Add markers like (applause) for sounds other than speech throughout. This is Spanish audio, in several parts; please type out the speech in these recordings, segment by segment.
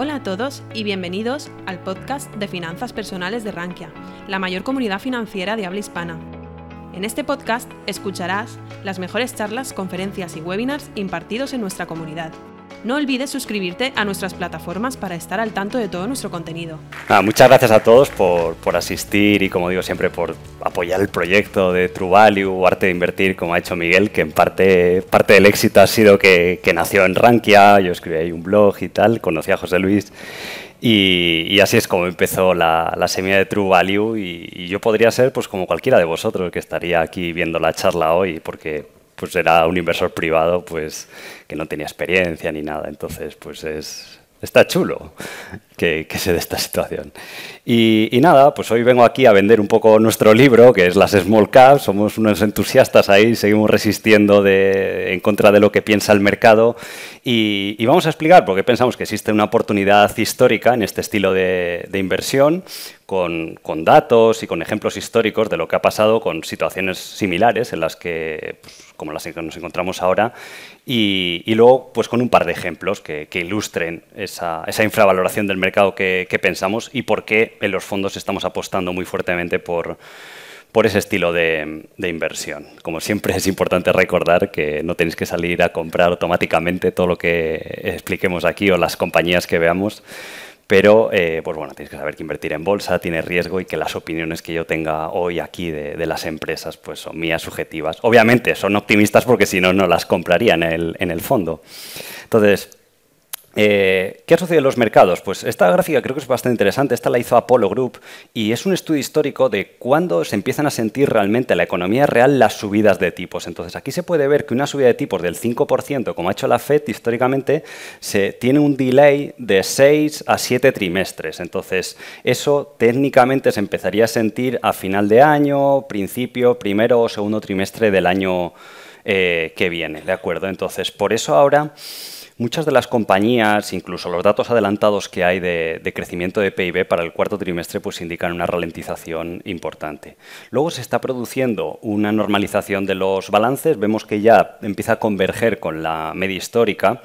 Hola a todos y bienvenidos al podcast de Finanzas Personales de Rankia, la mayor comunidad financiera de habla hispana. En este podcast escucharás las mejores charlas, conferencias y webinars impartidos en nuestra comunidad. No olvides suscribirte a nuestras plataformas para estar al tanto de todo nuestro contenido. Ah, muchas gracias a todos por, por, asistir y, como digo siempre, por apoyar el proyecto de True Value o Arte de Invertir, como ha hecho Miguel, que en parte, parte del éxito ha sido que, que nació en Rankia, yo escribí ahí un blog y tal, conocí a José Luis. Y, y, así es como empezó la, la semilla de True Value y, y, yo podría ser pues como cualquiera de vosotros que estaría aquí viendo la charla hoy porque pues era un inversor privado pues que no tenía experiencia ni nada. Entonces, pues es, está chulo que, que, se dé esta situación. Y, y, nada, pues hoy vengo aquí a vender un poco nuestro libro, que es las Small Caps. Somos unos entusiastas ahí, seguimos resistiendo de, en contra de lo que piensa el mercado. Y, vamos a explicar por qué pensamos que existe una oportunidad histórica en este estilo de, inversión, con, datos y con ejemplos históricos de lo que ha pasado con situaciones similares en las que, pues, como las que nos encontramos ahora, y, luego pues con un par de ejemplos que, ilustren esa, infravaloración del mercado que, pensamos y por qué en los fondos estamos apostando muy fuertemente por, por ese estilo de, inversión. Como siempre es importante recordar que no tenéis que salir a comprar automáticamente todo lo que expliquemos aquí o las compañías que veamos, pero, eh, pues bueno, tenéis que saber que invertir en bolsa tiene riesgo y que las opiniones que yo tenga hoy aquí de, las empresas pues son mías subjetivas. Obviamente son optimistas porque si no, no las compraría en el fondo. Entonces, eh, ¿Qué ha sucedido en los mercados? Pues esta gráfica creo que es bastante interesante. Esta la hizo Apollo Group y es un estudio histórico de cuándo se empiezan a sentir realmente en la economía real las subidas de tipos. Entonces aquí se puede ver que una subida de tipos del 5%, como ha hecho la FED históricamente, se tiene un delay de 6 a 7 trimestres. Entonces eso técnicamente se empezaría a sentir a final de año, principio, primero o segundo trimestre del año eh, que viene. ¿De acuerdo? Entonces por eso ahora muchas de las compañías, incluso los datos adelantados que hay de, crecimiento de PIB para el cuarto trimestre, pues indican una ralentización importante. Luego se está produciendo una normalización de los balances, vemos que ya empieza a converger con la media histórica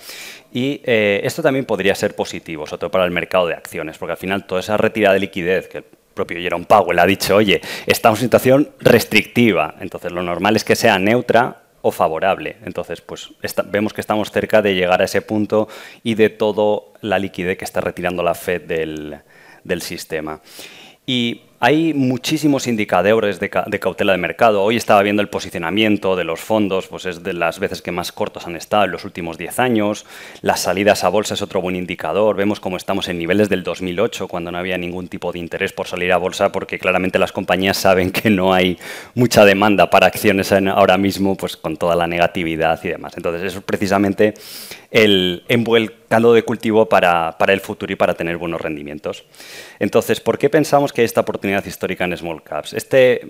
y eh, esto también podría ser positivo, sobre todo para el mercado de acciones, porque al final toda esa retirada de liquidez que propio Jerome Powell ha dicho, oye, estamos en situación restrictiva, entonces lo normal es que sea neutra o favorable. Entonces, pues vemos que estamos cerca de llegar a ese punto y de toda la liquidez que está retirando la Fed del, del sistema. Y hay muchísimos indicadores de, ca de, cautela de mercado. Hoy estaba viendo el posicionamiento de los fondos, pues es de las veces que más cortos han estado en los últimos 10 años. Las salidas a bolsa es otro buen indicador. Vemos cómo estamos en niveles del 2008, cuando no había ningún tipo de interés por salir a bolsa, porque claramente las compañías saben que no hay mucha demanda para acciones ahora mismo, pues con toda la negatividad y demás. Entonces, eso es precisamente el, el caldo de cultivo para, para el futuro y para tener buenos rendimientos. Entonces, ¿por qué pensamos que esta oportunidad histórica en small caps. Este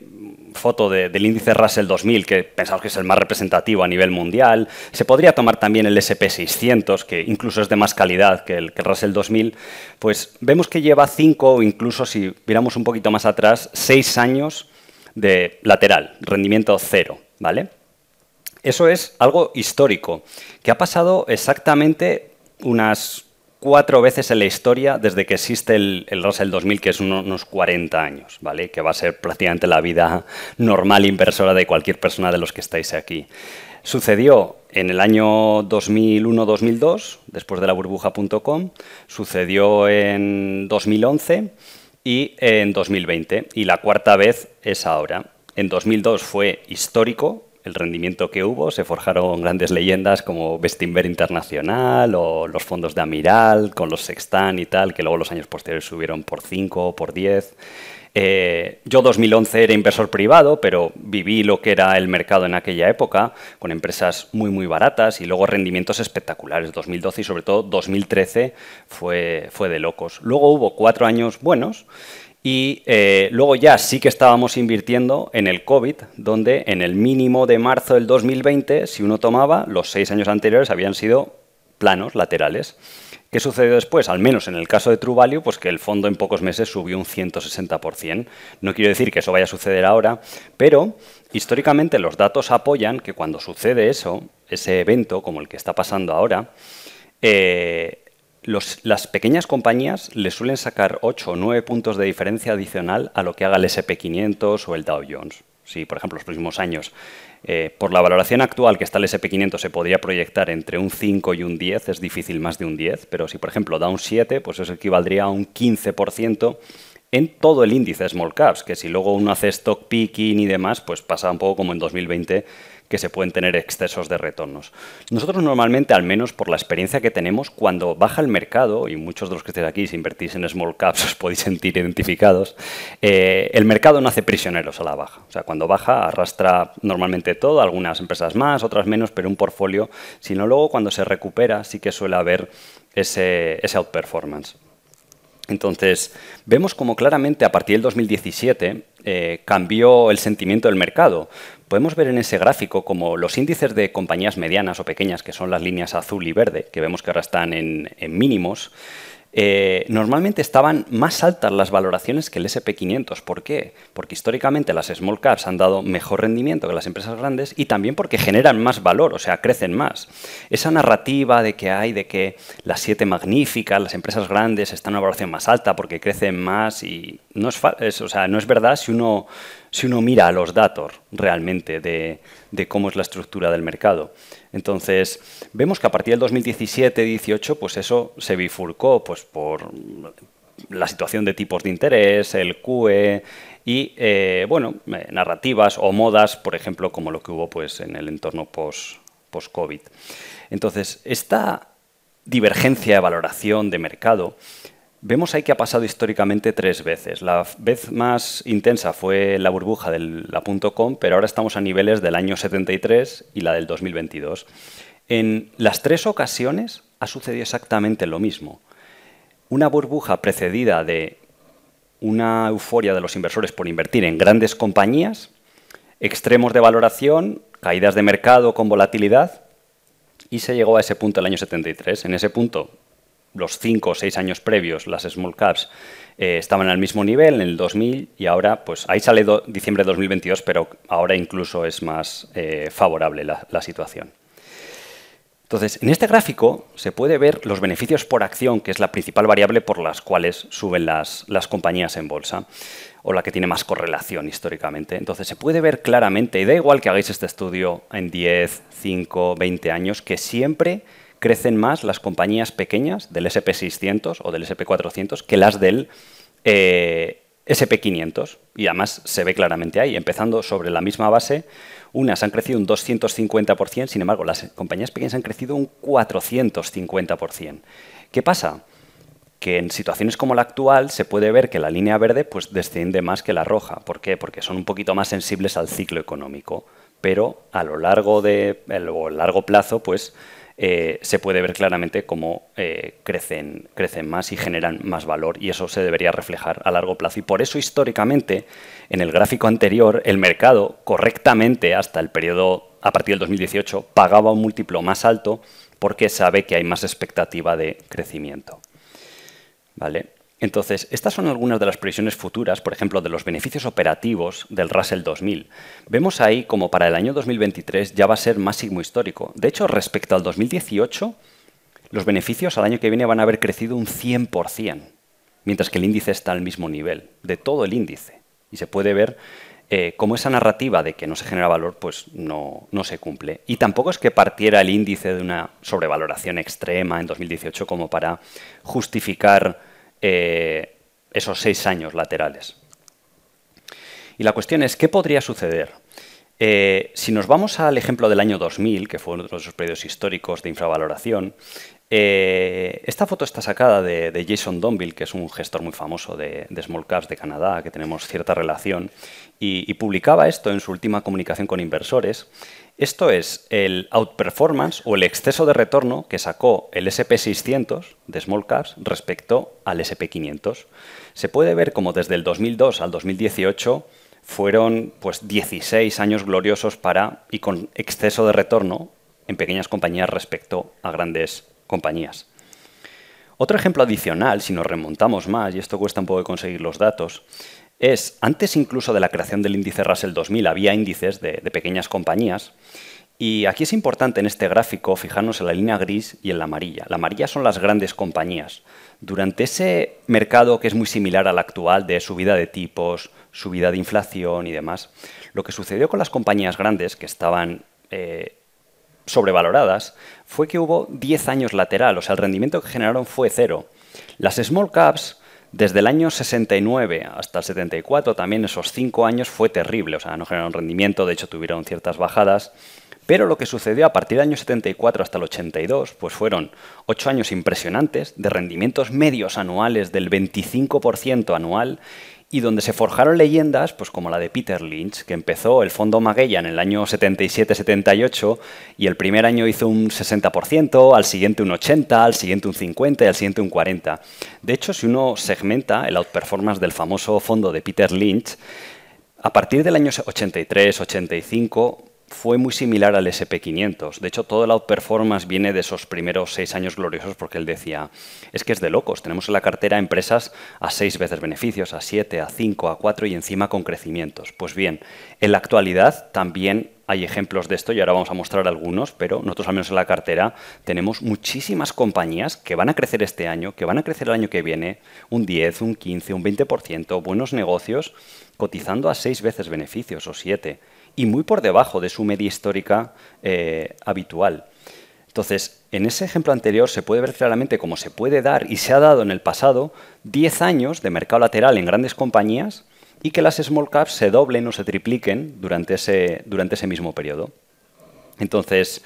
foto de, del índice Russell 2000, que pensamos que es el más representativo a nivel mundial, se podría tomar también el SP600, que incluso es de más calidad que el, que el Russell 2000, pues vemos que lleva cinco o incluso, si miramos un poquito más atrás, seis años de lateral, rendimiento cero, ¿vale? Eso es algo histórico, que ha pasado exactamente unas cuatro veces en la historia desde que existe el, el Russell 2000, que es unos 40 años, ¿vale? Que va a ser prácticamente la vida normal inversora de cualquier persona de los que estáis aquí. Sucedió en el año 2001-2002, después de la burbuja.com, sucedió en 2011 y en 2020, y la cuarta vez es ahora. En 2002 fue histórico, el rendimiento que hubo, se forjaron grandes leyendas como Bestinver Internacional o los fondos de Amiral con los Sextan y tal, que luego los años posteriores subieron por 5 o por 10. Eh, yo 2011 era inversor privado, pero viví lo que era el mercado en aquella época, con empresas muy, muy baratas y luego rendimientos espectaculares. 2012 y sobre todo 2013 fue, fue de locos. Luego hubo cuatro años buenos y eh, luego ya sí que estábamos invirtiendo en el COVID, donde en el mínimo de marzo del 2020, si uno tomaba, los seis años anteriores habían sido planos, laterales. ¿Qué sucedió después? Al menos en el caso de True pues que el fondo en pocos meses subió un 160%. No quiero decir que eso vaya a suceder ahora, pero históricamente los datos apoyan que cuando sucede eso, ese evento como el que está pasando ahora, eh, las pequeñas compañías le suelen sacar 8 o 9 puntos de diferencia adicional a lo que haga el SP500 o el Dow Jones. Si, por ejemplo, los próximos años, eh, por la valoración actual que está el SP500 se podría proyectar entre un 5 y un 10, es difícil más de un 10, pero si, por ejemplo, da un 7, pues eso equivaldría a un 15% en todo el índice Small Caps, que si luego uno hace stock picking y demás, pues pasa un poco como en 2020 que se pueden tener excesos de retornos. Nosotros normalmente, al menos por la experiencia que tenemos, cuando baja el mercado, y muchos de los que estéis aquí, si invertís en small caps, (laughs) os podéis sentir identificados, eh, el mercado no hace prisioneros a la baja. O sea, cuando baja arrastra normalmente todo, algunas empresas más, otras menos, pero un portfolio, sino luego cuando se recupera sí que suele haber ese, ese outperformance. Entonces, vemos como claramente a partir del 2017 eh, cambió el sentimiento del mercado. Podemos ver en ese gráfico como los índices de compañías medianas o pequeñas, que son las líneas azul y verde, que vemos que ahora están en mínimos, eh, normalmente estaban más altas las valoraciones que el SP500. ¿Por qué? Porque históricamente las small caps han dado mejor rendimiento que las empresas grandes y también porque generan más valor, o sea, crecen más. Esa narrativa de que hay de que las siete magníficas, las empresas grandes están en una valoración más alta porque crecen más y no es, o sea, no es verdad si uno, si uno mira los datos realmente de, cómo es la estructura del mercado. Entonces, vemos que a partir del 2017-18, pues eso se bifurcó pues, por la situación de tipos de interés, el QE y, eh, bueno, eh, narrativas o modas, por ejemplo, como lo que hubo pues, en el entorno post-COVID. Entonces, esta divergencia de valoración de mercado Vemos ahí que ha pasado históricamente tres veces. La vez más intensa fue la burbuja de la .com, pero ahora estamos a niveles del año 73 y la del 2022. En las tres ocasiones ha sucedido exactamente lo mismo. Una burbuja precedida de una euforia de los inversores por invertir en grandes compañías, extremos de valoración, caídas de mercado con volatilidad, y se llegó a ese punto el año 73. En ese punto los cinco o seis años previos, las small caps eh, estaban al mismo nivel en el 2000 y ahora, pues ahí sale diciembre de 2022, pero ahora incluso es más eh, favorable la, situación. Entonces, en este gráfico se puede ver los beneficios por acción, que es la principal variable por las cuales suben las, las compañías en bolsa, o la que tiene más correlación históricamente. Entonces, se puede ver claramente, y da igual que hagáis este estudio en 10, 5, 20 años, que siempre crecen más las compañías pequeñas del SP600 o del SP400 que las del eh, SP500. Y además se ve claramente ahí, empezando sobre la misma base, unas han crecido un 250%, sin embargo, las compañías pequeñas han crecido un 450%. ¿Qué pasa? que en situaciones como la actual se puede ver que la línea verde pues, desciende más que la roja. ¿Por qué? Porque son un poquito más sensibles al ciclo económico. Pero a lo largo de o largo plazo, pues eh, se puede ver claramente cómo eh, crecen, crecen más y generan más valor y eso se debería reflejar a largo plazo. Y por eso históricamente, en el gráfico anterior, el mercado correctamente hasta el periodo a partir del 2018 pagaba un múltiplo más alto porque sabe que hay más expectativa de crecimiento. ¿Vale? Entonces, estas son algunas de las previsiones futuras, por ejemplo, de los beneficios operativos del Russell 2000. Vemos ahí como para el año 2023 ya va a ser máximo histórico. De hecho, respecto al 2018, los beneficios al año que viene van a haber crecido un 100%, mientras que el índice está al mismo nivel, de todo el índice. Y se puede ver eh, cómo esa narrativa de que no se genera valor pues no, no se cumple. Y tampoco es que partiera el índice de una sobrevaloración extrema en 2018 como para justificar eh, esos seis años laterales. Y la cuestión es, ¿qué podría suceder? Eh, si nos vamos al ejemplo del año 2000, que fue uno de esos periodos históricos de infravaloración, eh, esta foto está sacada de, Jason Donville, que es un gestor muy famoso de, small caps de Canadá, que tenemos cierta relación, y, publicaba esto en su última comunicación con inversores. Esto es el outperformance o el exceso de retorno que sacó el SP600 de small caps respecto al SP500. Se puede ver como desde el 2002 al 2018 fueron pues 16 años gloriosos para y con exceso de retorno en pequeñas compañías respecto a grandes compañías. Otro ejemplo adicional, si nos remontamos más, y esto cuesta un poco de conseguir los datos, es, antes incluso de la creación del índice Russell 2000, había índices de, pequeñas compañías, Y aquí es importante en este gráfico fijarnos en la línea gris y en la amarilla. La amarilla son las grandes compañías. Durante ese mercado que es muy similar al actual de subida de tipos, subida de inflación y demás, lo que sucedió con las compañías grandes que estaban eh, sobrevaloradas fue que hubo 10 años lateral, o sea, el rendimiento que generaron fue cero. Las small caps, desde el año 69 hasta el 74, también esos 5 años fue terrible, o sea, no generaron rendimiento, de hecho tuvieron ciertas bajadas. Pero lo que sucedió a partir del año 74 hasta el 82, pues fueron 8 años impresionantes de rendimientos medios anuales del 25% anual y donde se forjaron leyendas, pues como la de Peter Lynch, que empezó el fondo Magellan en el año 77-78 y el primer año hizo un 60%, al siguiente un 80%, al siguiente un 50% y al siguiente un 40%. De hecho, si uno segmenta el outperformance del famoso fondo de Peter Lynch, a partir del año 83-85 fue muy similar al SP500. De hecho, todo el outperformance viene de esos primeros seis años gloriosos porque él decía, es que es de locos, tenemos en la cartera empresas a seis veces beneficios, a siete, a cinco, a cuatro y encima con crecimientos. Pues bien, en la actualidad también hay ejemplos de esto y ahora vamos a mostrar algunos, pero nosotros al menos en la cartera tenemos muchísimas compañías que van a crecer este año, que van a crecer el año que viene, un 10, un 15, un 20%, buenos negocios, cotizando a seis veces beneficios o siete y muy por debajo de su media histórica eh, habitual. Entonces, en ese ejemplo anterior se puede ver claramente cómo se puede dar y se ha dado en el pasado 10 años de mercado lateral en grandes compañías y que las small caps se doblen o se tripliquen durante ese, durante ese mismo periodo. Entonces,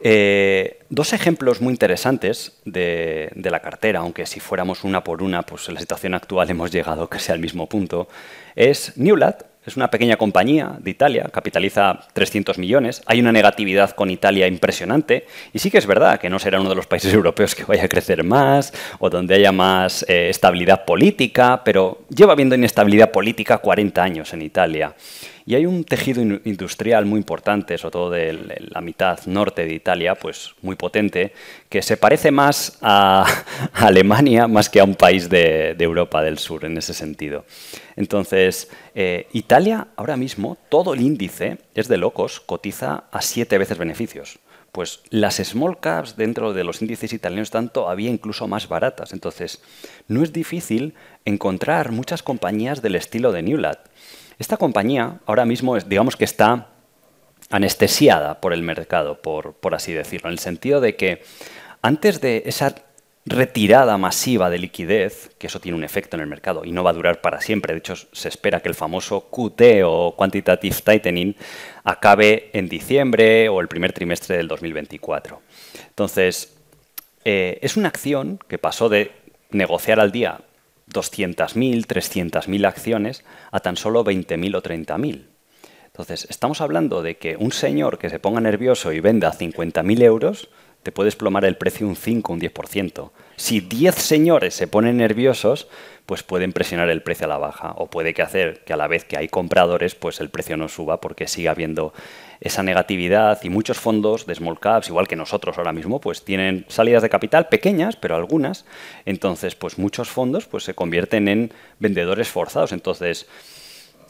eh, dos ejemplos muy interesantes de, de, la cartera, aunque si fuéramos una por una, pues en la situación actual hemos llegado casi al mismo punto, es Newlat, es una pequeña compañía de Italia, capitaliza 300 millones. Hay una negatividad con Italia impresionante. Y sí que es verdad que no será uno de los países (laughs) europeos que vaya a crecer más o donde haya más eh, estabilidad política, pero lleva habiendo inestabilidad política 40 años en Italia. Y hay un tejido industrial muy importante, sobre todo de la mitad norte de Italia, pues muy potente, que se parece más a, (laughs) Alemania más que a un país de, Europa del Sur en ese sentido. Entonces, eh, Italia ahora mismo, todo el índice es de locos, cotiza a siete veces beneficios pues las small caps dentro de los índices italianos están todavía incluso más baratas. Entonces, no es difícil encontrar muchas compañías del estilo de Newlat. Esta compañía ahora mismo, es, digamos que está anestesiada por el mercado, por, por así decirlo, en el sentido de que antes de esa retirada masiva de liquidez, que eso tiene un efecto en el mercado y no va a durar para siempre. De hecho, se espera que el famoso QT o Quantitative Tightening acabe en diciembre o el primer trimestre del 2024. Entonces, eh, es una acción que pasó de negociar al día 200.000, 300.000 acciones a tan solo 20.000 o 30.000. Entonces, estamos hablando de que un señor que se ponga nervioso y venda 50.000 euros, te puede desplomar el precio un 5, un 10%. Si 10 señores se ponen nerviosos, pues pueden presionar el precio a la baja. O puede que hacer que a la vez que hay compradores, pues el precio no suba porque siga habiendo esa negatividad y muchos fondos de small caps, igual que nosotros ahora mismo, pues tienen salidas de capital pequeñas, pero algunas. Entonces, pues muchos fondos pues se convierten en vendedores forzados. Entonces,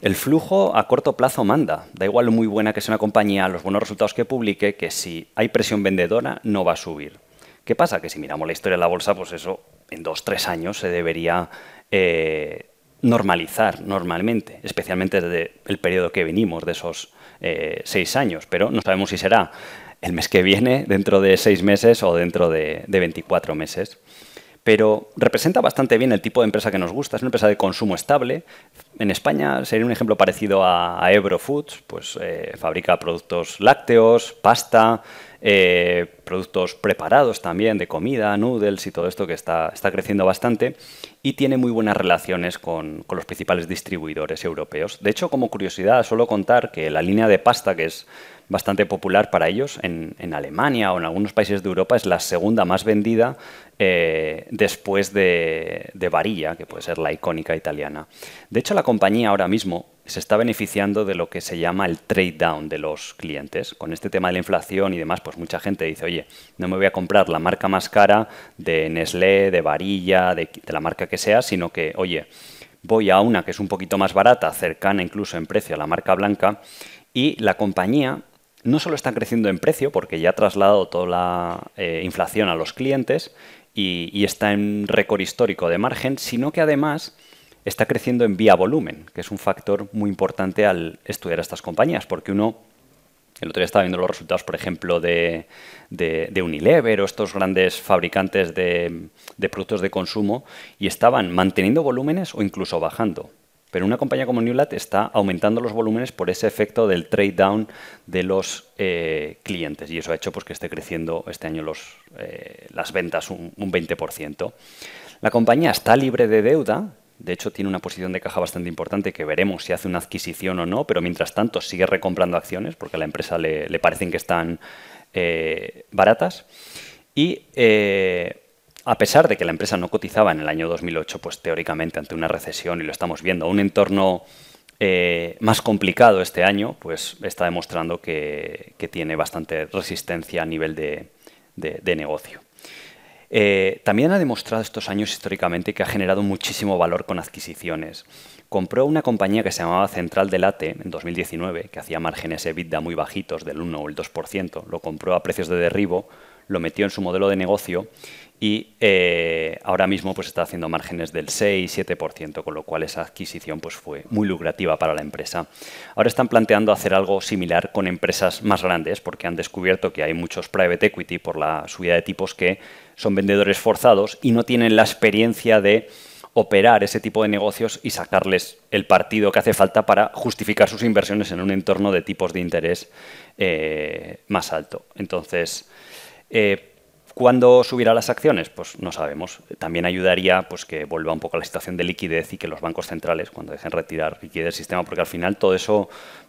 el flujo a corto plazo manda. Da igual lo muy buena que sea una compañía, los buenos resultados que publique, que si hay presión vendedora no va a subir. ¿Qué pasa? Que si miramos la historia de la bolsa, pues eso en dos, tres años se debería eh, normalizar normalmente, especialmente desde el periodo que venimos, de esos eh, seis años, pero no sabemos si será el mes que viene, dentro de seis meses o dentro de, de 24 meses pero representa bastante bien el tipo de empresa que nos gusta. Es una empresa de consumo estable. En España sería un ejemplo parecido a, Ebro Foods, pues eh, fabrica productos lácteos, pasta, eh, productos preparados también de comida, noodles y todo esto que está, está creciendo bastante y tiene muy buenas relaciones con, con, los principales distribuidores europeos. De hecho, como curiosidad, suelo contar que la línea de pasta, que es bastante popular para ellos en, en Alemania o en algunos países de Europa, es la segunda más vendida eh, después de, de Varilla, que puede ser la icónica italiana. De hecho, la compañía ahora mismo se está beneficiando de lo que se llama el trade down de los clientes. Con este tema de la inflación y demás, pues mucha gente dice, oye, no me voy a comprar la marca más cara de Nestlé, de Varilla, de, la marca que sea, sino que, oye, voy a una que es un poquito más barata, cercana incluso en precio a la marca blanca, y la compañía no solo está creciendo en precio, porque ya ha trasladado toda la eh, inflación a los clientes y, está en récord histórico de margen, sino que además está creciendo en vía volumen, que es un factor muy importante al estudiar estas compañías, porque uno, el otro día estaba viendo los resultados, por ejemplo, de, Unilever o estos grandes fabricantes de, de productos de consumo, y estaban manteniendo volúmenes o incluso bajando. Pero una compañía como Newlat está aumentando los volúmenes por ese efecto del trade down de los eh, clientes y eso ha hecho pues, que esté creciendo este año los, eh, las ventas un, 20%. La compañía está libre de deuda, de hecho, tiene una posición de caja bastante importante que veremos si hace una adquisición o no, pero mientras tanto sigue recomprando acciones porque a la empresa le, parecen que están eh, baratas. Y a pesar de que la empresa no cotizaba en el año 2008, pues teóricamente ante una recesión, y lo estamos viendo, un entorno eh, más complicado este año, pues está demostrando que, tiene bastante resistencia a nivel de, negocio. Eh, también ha demostrado estos años históricamente que ha generado muchísimo valor con adquisiciones. Compró una compañía que se llamaba Central de Late en 2019, que hacía márgenes EBITDA muy bajitos, del 1 o el 2%. Lo compró a precios de derribo, lo metió en su modelo de negocio y eh, ahora mismo pues está haciendo márgenes del 6-7%, con lo cual esa adquisición pues fue muy lucrativa para la empresa. Ahora están planteando hacer algo similar con empresas más grandes porque han descubierto que hay muchos private equity por la subida de tipos que son vendedores forzados y no tienen la experiencia de operar ese tipo de negocios y sacarles el partido que hace falta para justificar sus inversiones en un entorno de tipos de interés eh, más alto. Entonces, eh, ¿Cuándo subirá las acciones? Pues no sabemos. También ayudaría pues, que vuelva un poco la situación de liquidez y que los bancos centrales, cuando dejen retirar liquidez del sistema, porque al final todo eso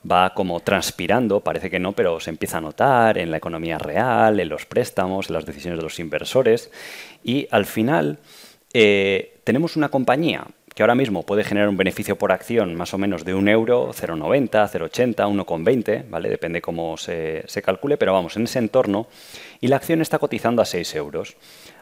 va como transpirando, parece que no, pero se empieza a notar en la economía real, en los préstamos, en las decisiones de los inversores. Y al final eh, tenemos una compañía que ahora mismo puede generar un beneficio por acción más o menos de un euro, 0,90, 0,80, 1,20, ¿vale? Depende cómo se, calcule, pero vamos, en ese entorno, y la acción está cotizando a 6 euros.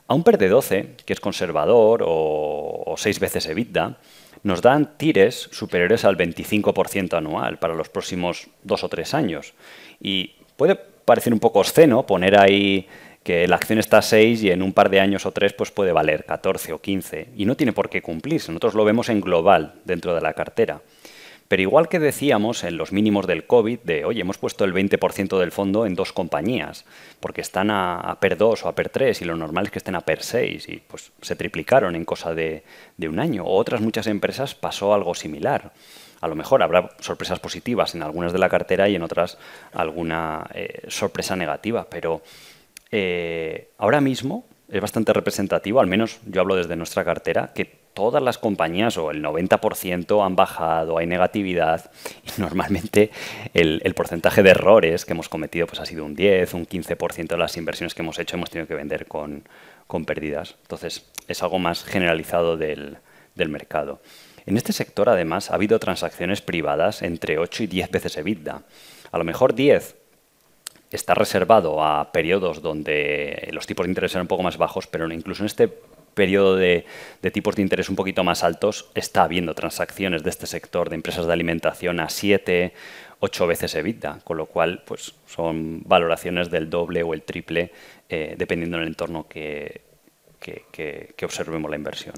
A un PER de 12, que es conservador, o, o 6 veces EBITDA, nos dan tires superiores al 25% anual para los próximos dos o tres años. Y puede parecer un poco obsceno poner ahí que la acción está a 6 y en un par de años o tres pues puede valer 14 o 15 y no tiene por qué cumplirse. Nosotros lo vemos en global dentro de la cartera. Pero igual que decíamos en los mínimos del COVID, de, oye, hemos puesto el 20% del fondo en dos compañías, porque están a, PER 2 o a PER 3 y lo normal es que estén a PER 6 y pues se triplicaron en cosa de, un año. O otras muchas empresas pasó algo similar. A lo mejor habrá sorpresas positivas en algunas de la cartera y en otras alguna eh, sorpresa negativa, pero eh, ahora mismo es bastante representativo, al menos yo hablo desde nuestra cartera, que todas las compañías o el 90% han bajado, hay negatividad y (laughs) normalmente el, porcentaje de errores que hemos cometido pues ha sido un 10, un 15% de las inversiones que hemos hecho hemos tenido que vender con, pérdidas. Entonces es algo más generalizado del, del mercado. En este sector además ha habido transacciones privadas entre 8 y 10 veces EBITDA. A lo mejor 10 está reservado a periodos donde los tipos de interés eran un poco más bajos, pero incluso en este periodo de, tipos de interés un poquito más altos está habiendo transacciones de este sector de empresas de alimentación a 7, 8 veces EBITDA, con lo cual pues, son valoraciones del doble o el triple eh, dependiendo del entorno que, que observemos la inversión.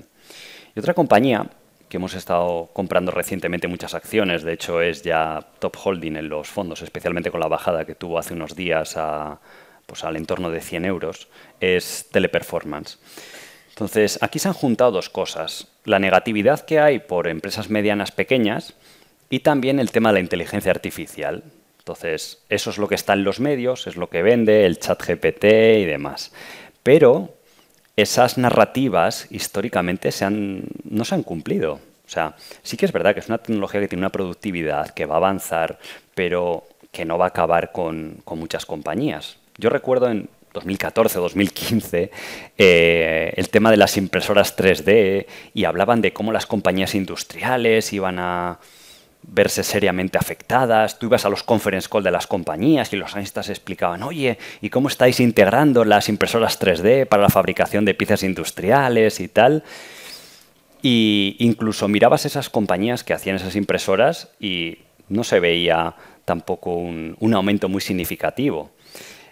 Y otra compañía que hemos estado comprando recientemente muchas acciones, de hecho es ya top holding en los fondos, especialmente con la bajada que tuvo hace unos días a, pues al entorno de 100 euros, es Teleperformance. Entonces, aquí se han juntado dos cosas, la negatividad que hay por empresas medianas pequeñas y también el tema de la inteligencia artificial. Entonces, eso es lo que está en los medios, es lo que vende, el chat GPT y demás. Pero esas narrativas históricamente se han, no se han cumplido. O sea, sí que es verdad que es una tecnología que tiene una productividad, que va a avanzar, pero que no va a acabar con, muchas compañías. Yo recuerdo en 2014 o 2015 eh, el tema de las impresoras 3D y hablaban de cómo las compañías industriales iban a verse seriamente afectadas. Tú ibas a los conference call de las compañías y los analistas explicaban, oye, ¿y cómo estáis integrando las impresoras 3D para la fabricación de piezas industriales y tal? Y incluso mirabas esas compañías que hacían esas impresoras y no se veía tampoco un, aumento muy significativo.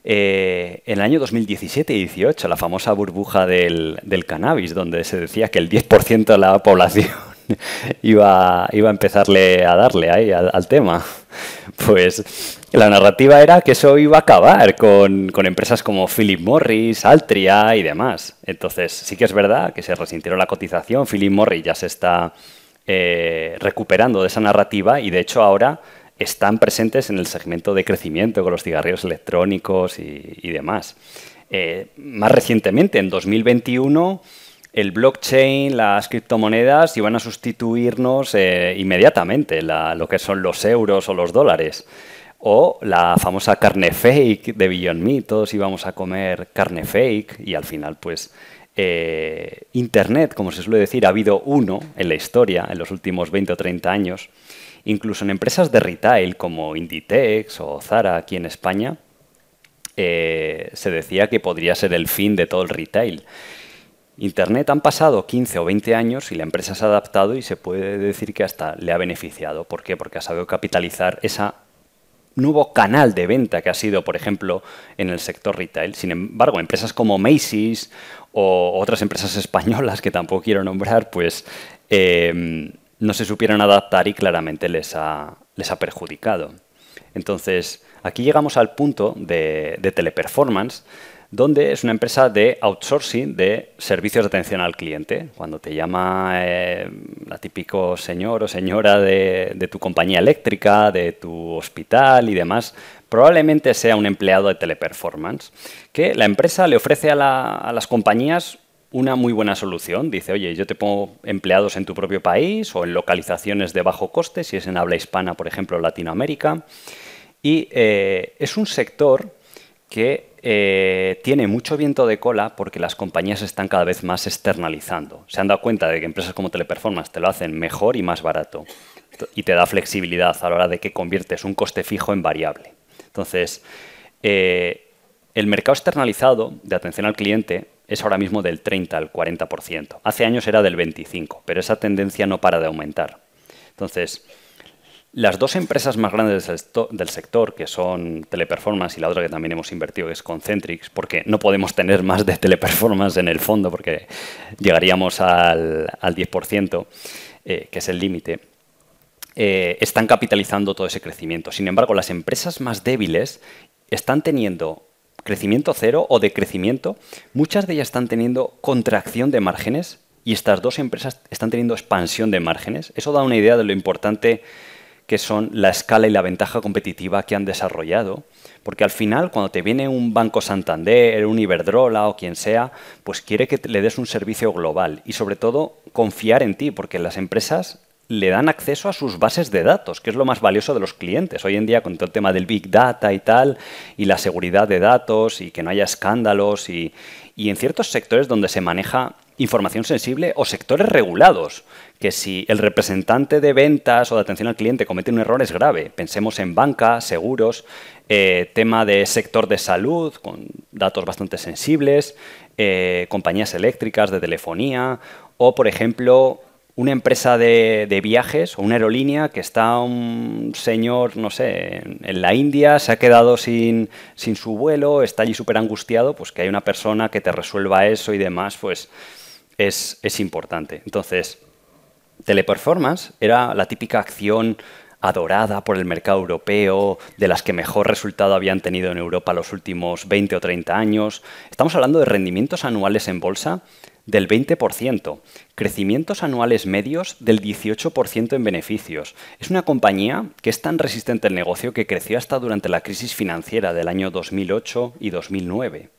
Eh, en el año 2017 y 18, la famosa burbuja del, cannabis, donde se decía que el 10% de la población (laughs) iba, iba a empezarle a darle ahí al, tema. Pues la narrativa era que eso iba a acabar con, empresas como Philip Morris, Altria y demás. Entonces, sí que es verdad que se resintieron la cotización. Philip Morris ya se está eh, recuperando de esa narrativa y, de hecho, ahora están presentes en el segmento de crecimiento con los cigarrillos electrónicos y, demás. Eh, más recientemente, en 2021 el blockchain, las criptomonedas iban a sustituirnos eh, inmediatamente, lo que son los euros o los dólares. O la famosa carne fake de Beyond Meat, todos íbamos a comer carne fake y al final pues eh, Internet, como se suele decir, ha habido uno en la historia en los últimos 20 o 30 años. Incluso en empresas de retail como Inditex o Zara aquí en España, eh, se decía que podría ser el fin de todo el retail. Internet han pasado 15 o 20 años y la empresa se ha adaptado y se puede decir que hasta le ha beneficiado. ¿Por qué? Porque ha sabido capitalizar ese nuevo canal de venta que ha sido, por ejemplo, en el sector retail. Sin embargo, empresas como Macy's o otras empresas españolas que tampoco quiero nombrar, pues em, no se supieron adaptar y claramente les ha, les ha perjudicado. Entonces, aquí llegamos al punto de, de teleperformance donde es una empresa de outsourcing de servicios de atención al cliente. Cuando te llama eh, la típico señor o señora de, tu compañía eléctrica, de tu hospital y demás, probablemente sea un empleado de teleperformance, que la empresa le ofrece a, las compañías una muy buena solución. Dice, oye, yo te pongo empleados en tu propio país o en localizaciones de bajo coste, si es en habla hispana, por ejemplo, Latinoamérica. Y eh, es un sector que eh, tiene mucho viento de cola porque las compañías están cada vez más externalizando. Se han dado cuenta de que empresas como Teleperformance te lo hacen mejor y más barato y te da flexibilidad a la hora de que conviertes un coste fijo en variable. Entonces, eh, el mercado externalizado de atención al cliente es ahora mismo del 30 al 40%. Hace años era del 25%, pero esa tendencia no para de aumentar. Entonces, las dos empresas más grandes del sector, que son Teleperformance y la otra que también hemos invertido, es Concentrix, porque no podemos tener más de Teleperformance en el fondo, porque llegaríamos al, 10%, eh, que es el límite, eh, están capitalizando todo ese crecimiento. Sin embargo, las empresas más débiles están teniendo crecimiento cero o decrecimiento. Muchas de ellas están teniendo contracción de márgenes y estas dos empresas están teniendo expansión de márgenes. Eso da una idea de lo importante que son la escala y la ventaja competitiva que han desarrollado. Porque al final, cuando te viene un Banco Santander, un Iberdrola o quien sea, pues quiere que le des un servicio global y sobre todo confiar en ti, porque las empresas le dan acceso a sus bases de datos, que es lo más valioso de los clientes. Hoy en día, con todo el tema del Big Data y tal, y la seguridad de datos, y que no haya escándalos, y, y en ciertos sectores donde se maneja información sensible o sectores regulados, que si el representante de ventas o de atención al cliente comete un error es grave. Pensemos en banca, seguros, eh, tema de sector de salud, con datos bastante sensibles, eh, compañías eléctricas, de telefonía, o por ejemplo una empresa de, viajes o una aerolínea que está un señor, no sé, en, la India, se ha quedado sin, sin su vuelo, está allí súper angustiado, pues que hay una persona que te resuelva eso y demás, pues es, importante. Entonces, Teleperformance era la típica acción adorada por el mercado europeo, de las que mejor resultado habían tenido en Europa los últimos 20 o 30 años. Estamos hablando de rendimientos anuales en bolsa del 20%, crecimientos anuales medios del 18% en beneficios. Es una compañía que es tan resistente al negocio que creció hasta durante la crisis financiera del año 2008 y 2009.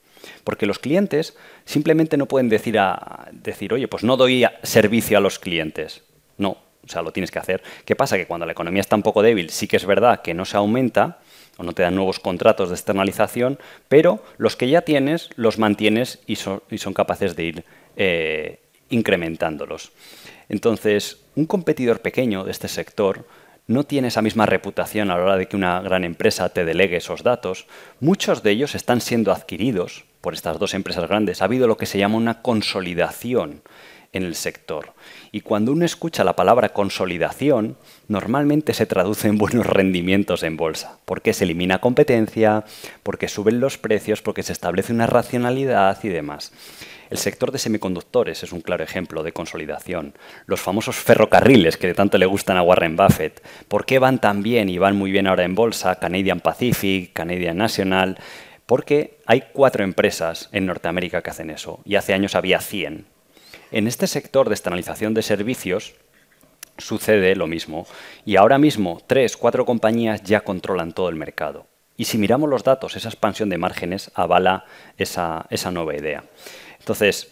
Porque los clientes simplemente no pueden decir, a, decir, oye, pues no doy servicio a los clientes. No, o sea, lo tienes que hacer. ¿Qué pasa? Que cuando la economía está un poco débil, sí que es verdad que no se aumenta o no te dan nuevos contratos de externalización, pero los que ya tienes los mantienes y son, capaces de ir eh, incrementándolos. Entonces, un competidor pequeño de este sector no tiene esa misma reputación a la hora de que una gran empresa te delegue esos datos. Muchos de ellos están siendo adquiridos por estas dos empresas grandes. Ha habido lo que se llama una consolidación en el sector. Y cuando uno escucha la palabra consolidación, normalmente se traduce en buenos rendimientos en bolsa, porque se elimina competencia, porque suben los precios, porque se establece una racionalidad y demás. El sector de semiconductores es un claro ejemplo de consolidación. Los famosos ferrocarriles que de tanto le gustan a Warren Buffett. ¿Por qué van tan bien y van muy bien ahora en bolsa? Canadian Pacific, Canadian National. Porque hay cuatro empresas en Norteamérica que hacen eso y hace años había 100. En este sector de externalización de servicios sucede lo mismo y ahora mismo tres, cuatro compañías ya controlan todo el mercado. Y si miramos los datos, esa expansión de márgenes avala esa, esa nueva idea. Entonces,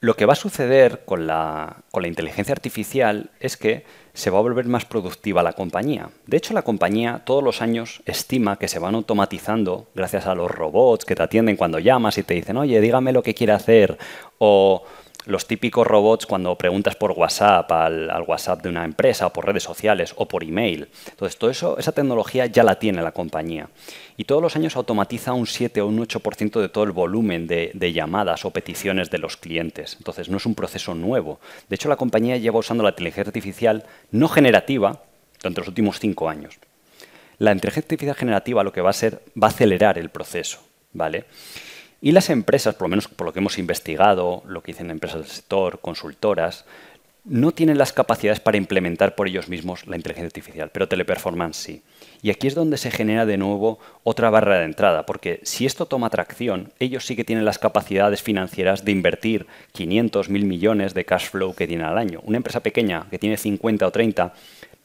lo que va a suceder con la, inteligencia artificial es que se va a volver más productiva la compañía. De hecho, la compañía todos los años estima que se van automatizando gracias a los robots que te atienden cuando llamas y te dicen, oye, dígame lo que quiere hacer, o los típicos robots cuando preguntas por WhatsApp al, WhatsApp de una empresa o por redes sociales o por email. Entonces, todo eso, esa tecnología ya la tiene la compañía. Y todos los años automatiza un 7 o un 8% de todo el volumen de, de, llamadas o peticiones de los clientes. Entonces, no es un proceso nuevo. De hecho, la compañía lleva usando la inteligencia artificial no generativa durante los últimos cinco años. La inteligencia artificial generativa lo que va a ser, va a acelerar el proceso. ¿vale? Y las empresas, por lo menos por lo que hemos investigado, lo que dicen empresas del sector, consultoras, no tienen las capacidades para implementar por ellos mismos la inteligencia artificial, pero Teleperformance sí. Y aquí es donde se genera de nuevo otra barra de entrada, porque si esto toma tracción, ellos sí que tienen las capacidades financieras de invertir 500, 1000 millones de cash flow que tienen al año. Una empresa pequeña que tiene 50 o 30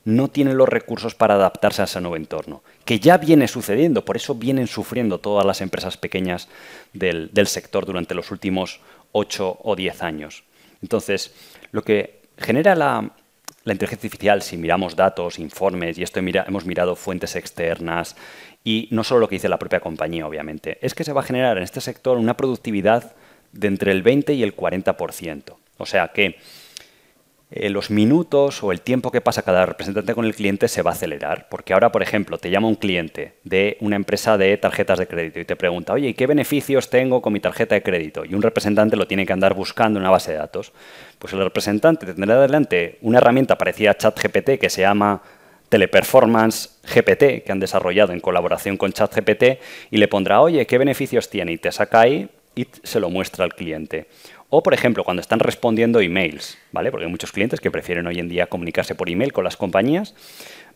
no tienen los recursos para adaptarse a ese nuevo entorno, que ya viene sucediendo, por eso vienen sufriendo todas las empresas pequeñas del, sector durante los últimos 8 o 10 años. Entonces, lo que genera la, inteligencia artificial, si miramos datos, informes, y esto hemos mirado fuentes externas, y no solo lo que dice la propia compañía, obviamente, es que se va a generar en este sector una productividad de entre el 20 y el 40%. O sea que eh, los minutos o el tiempo que pasa cada representante con el cliente se va a acelerar. Porque ahora, por ejemplo, te llama un cliente de una empresa de tarjetas de crédito y te pregunta, oye, ¿qué beneficios tengo con mi tarjeta de crédito? Y un representante lo tiene que andar buscando en una base de datos. Pues el representante tendrá adelante una herramienta parecida a ChatGPT que se llama Teleperformance GPT, que han desarrollado en colaboración con ChatGPT, y le pondrá, oye, ¿qué beneficios tiene? Y te saca ahí y se lo muestra al cliente. O, por ejemplo, cuando están respondiendo emails, ¿vale? Porque hay muchos clientes que prefieren hoy en día comunicarse por email con las compañías,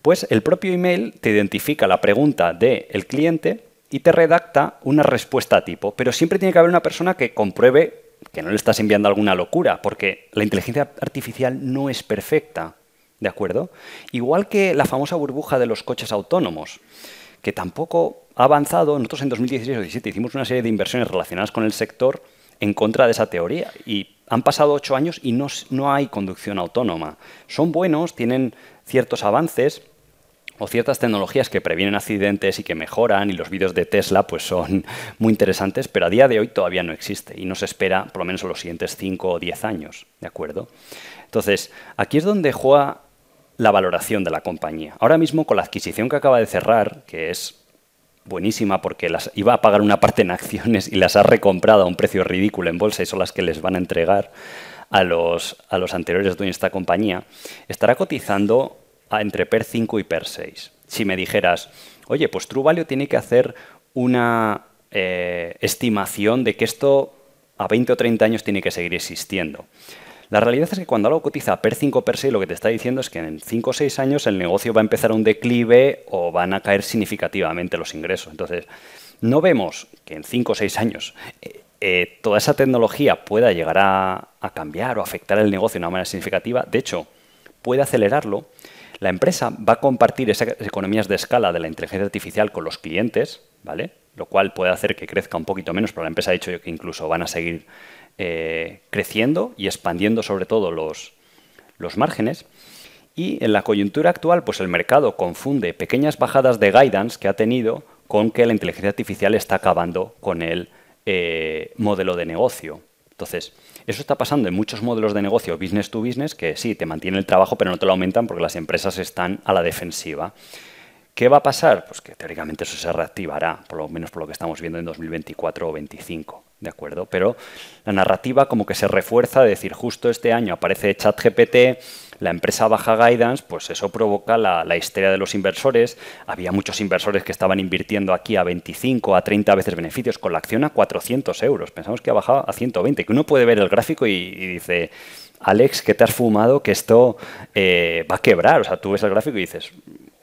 pues el propio email te identifica la pregunta del cliente y te redacta una respuesta tipo. Pero siempre tiene que haber una persona que compruebe que no le estás enviando alguna locura, porque la inteligencia artificial no es perfecta, ¿de acuerdo? Igual que la famosa burbuja de los coches autónomos, que tampoco ha avanzado. Nosotros en 2016 o 2017 hicimos una serie de inversiones relacionadas con el sector en contra de esa teoría. Y han pasado ocho años y no, no hay conducción autónoma. Son buenos, tienen ciertos avances, o ciertas tecnologías que previenen accidentes y que mejoran, y los vídeos de Tesla pues son (laughs) muy interesantes, pero a día de hoy todavía no existe y no se espera por lo menos en los siguientes cinco o diez años, ¿de acuerdo? Entonces, aquí es donde juega la valoración de la compañía. Ahora mismo con la adquisición que acaba de cerrar, que es buenísima porque las iba a pagar una parte en acciones y las ha recomprado a un precio ridículo en bolsa y son las que les van a entregar a los, a los anteriores dueños de esta compañía, estará cotizando a entre PER 5 y PER 6. Si me dijeras, oye, pues True tiene que hacer una eh, estimación de que esto a 20 o 30 años tiene que seguir existiendo. La realidad es que cuando algo cotiza per 5 per 6, lo que te está diciendo es que en 5 o 6 años el negocio va a empezar un declive o van a caer significativamente los ingresos. Entonces, no vemos que en 5 o 6 años eh, eh, toda esa tecnología pueda llegar a, a cambiar o afectar el negocio de una manera significativa. De hecho, puede acelerarlo. La empresa va a compartir esas economías de escala de la inteligencia artificial con los clientes, ¿vale? Lo cual puede hacer que crezca un poquito menos, pero la empresa ha dicho que incluso van a seguir eh, creciendo y expandiendo sobre todo los, los márgenes. Y en la coyuntura actual, pues el mercado confunde pequeñas bajadas de guidance que ha tenido con que la inteligencia artificial está acabando con el eh, modelo de negocio. Entonces, eso está pasando en muchos modelos de negocio business to business que sí, te mantienen el trabajo, pero no te lo aumentan porque las empresas están a la defensiva. ¿Qué va a pasar? Pues que teóricamente eso se reactivará, por lo menos por lo que estamos viendo en 2024 o 2025, ¿de acuerdo? Pero la narrativa como que se refuerza de decir, justo este año aparece ChatGPT, la empresa baja guidance, pues eso provoca la, la, histeria de los inversores. Había muchos inversores que estaban invirtiendo aquí a 25, a 30 veces beneficios, con la acción a 400 euros. Pensamos que ha bajado a 120, que uno puede ver el gráfico y, dice, Alex, ¿qué te has fumado? Que esto eh, va a quebrar. O sea, tú ves el gráfico y dices,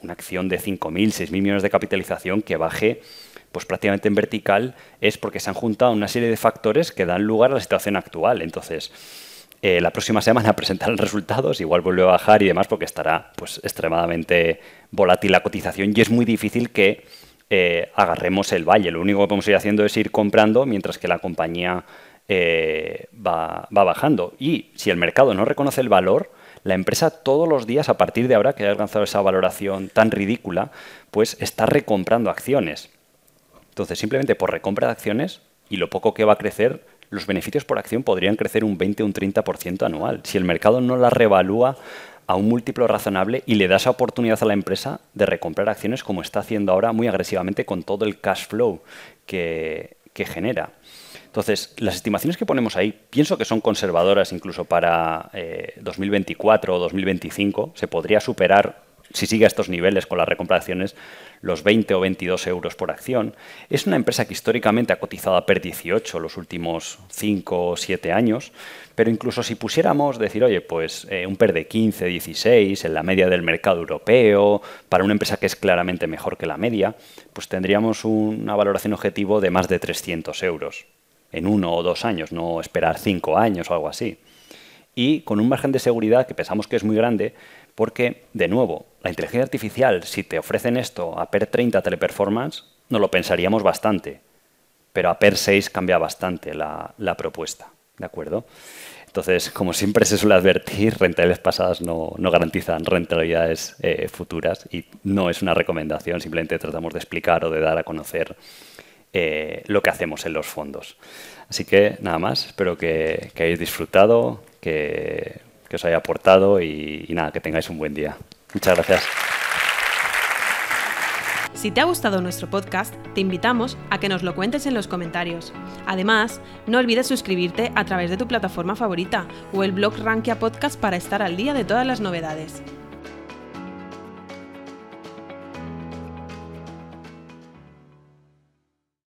una acción de 5.000, 6.000 millones de capitalización que baje pues prácticamente en vertical es porque se han juntado una serie de factores que dan lugar a la situación actual. Entonces, eh, la próxima semana (laughs) presentarán resultados, igual vuelve a bajar y demás porque estará pues extremadamente volátil la cotización y es muy difícil que eh, agarremos el valle. Lo único que podemos ir haciendo es ir comprando mientras que la compañía eh, va, va, bajando. Y si el mercado no reconoce el valor, la empresa todos los días, a partir de ahora que ha alcanzado esa valoración tan ridícula, pues está recomprando acciones. Entonces, simplemente por recompra de acciones y lo poco que va a crecer, los beneficios por acción podrían crecer un 20 o un 30% anual. Si el mercado no la revalúa a un múltiplo razonable y le da esa oportunidad a la empresa de recomprar acciones como está haciendo ahora muy agresivamente con todo el cash flow que, que genera. Entonces, las estimaciones que ponemos ahí pienso que son conservadoras incluso para 2024 eh, o 2025. Se podría superar, si sigue a estos niveles con las recompraciones, los 20 o 22 euros por acción. Es una empresa que históricamente ha cotizado a PER 18 los últimos 5 o 7 años, pero incluso si pusiéramos decir, oye, pues eh, un PER de 15, 16 en la media del mercado europeo, para una empresa que es claramente mejor que la media, pues tendríamos una valoración objetivo de más de 300 euros en uno o dos años, no esperar cinco años o algo así. Y con un margen de seguridad que pensamos que es muy grande, porque, de nuevo, la inteligencia artificial, si te ofrecen esto a PER 30 teleperformance, no lo pensaríamos bastante, pero a PER 6 cambia bastante la, propuesta, ¿de acuerdo? Entonces, como siempre se suele advertir, rentabilidades pasadas no, garantizan rentabilidades eh, futuras y no es una recomendación, simplemente tratamos de explicar o de dar a conocer eh, lo que hacemos en los fondos. Así que nada más, espero que, hayáis disfrutado, que, os haya aportado y, nada, que tengáis un buen día. Muchas gracias. Si te ha gustado nuestro podcast, te invitamos a que nos lo cuentes en los comentarios. Además, no olvides suscribirte a través de tu plataforma favorita o el blog Rankia Podcast para estar al día de todas las novedades.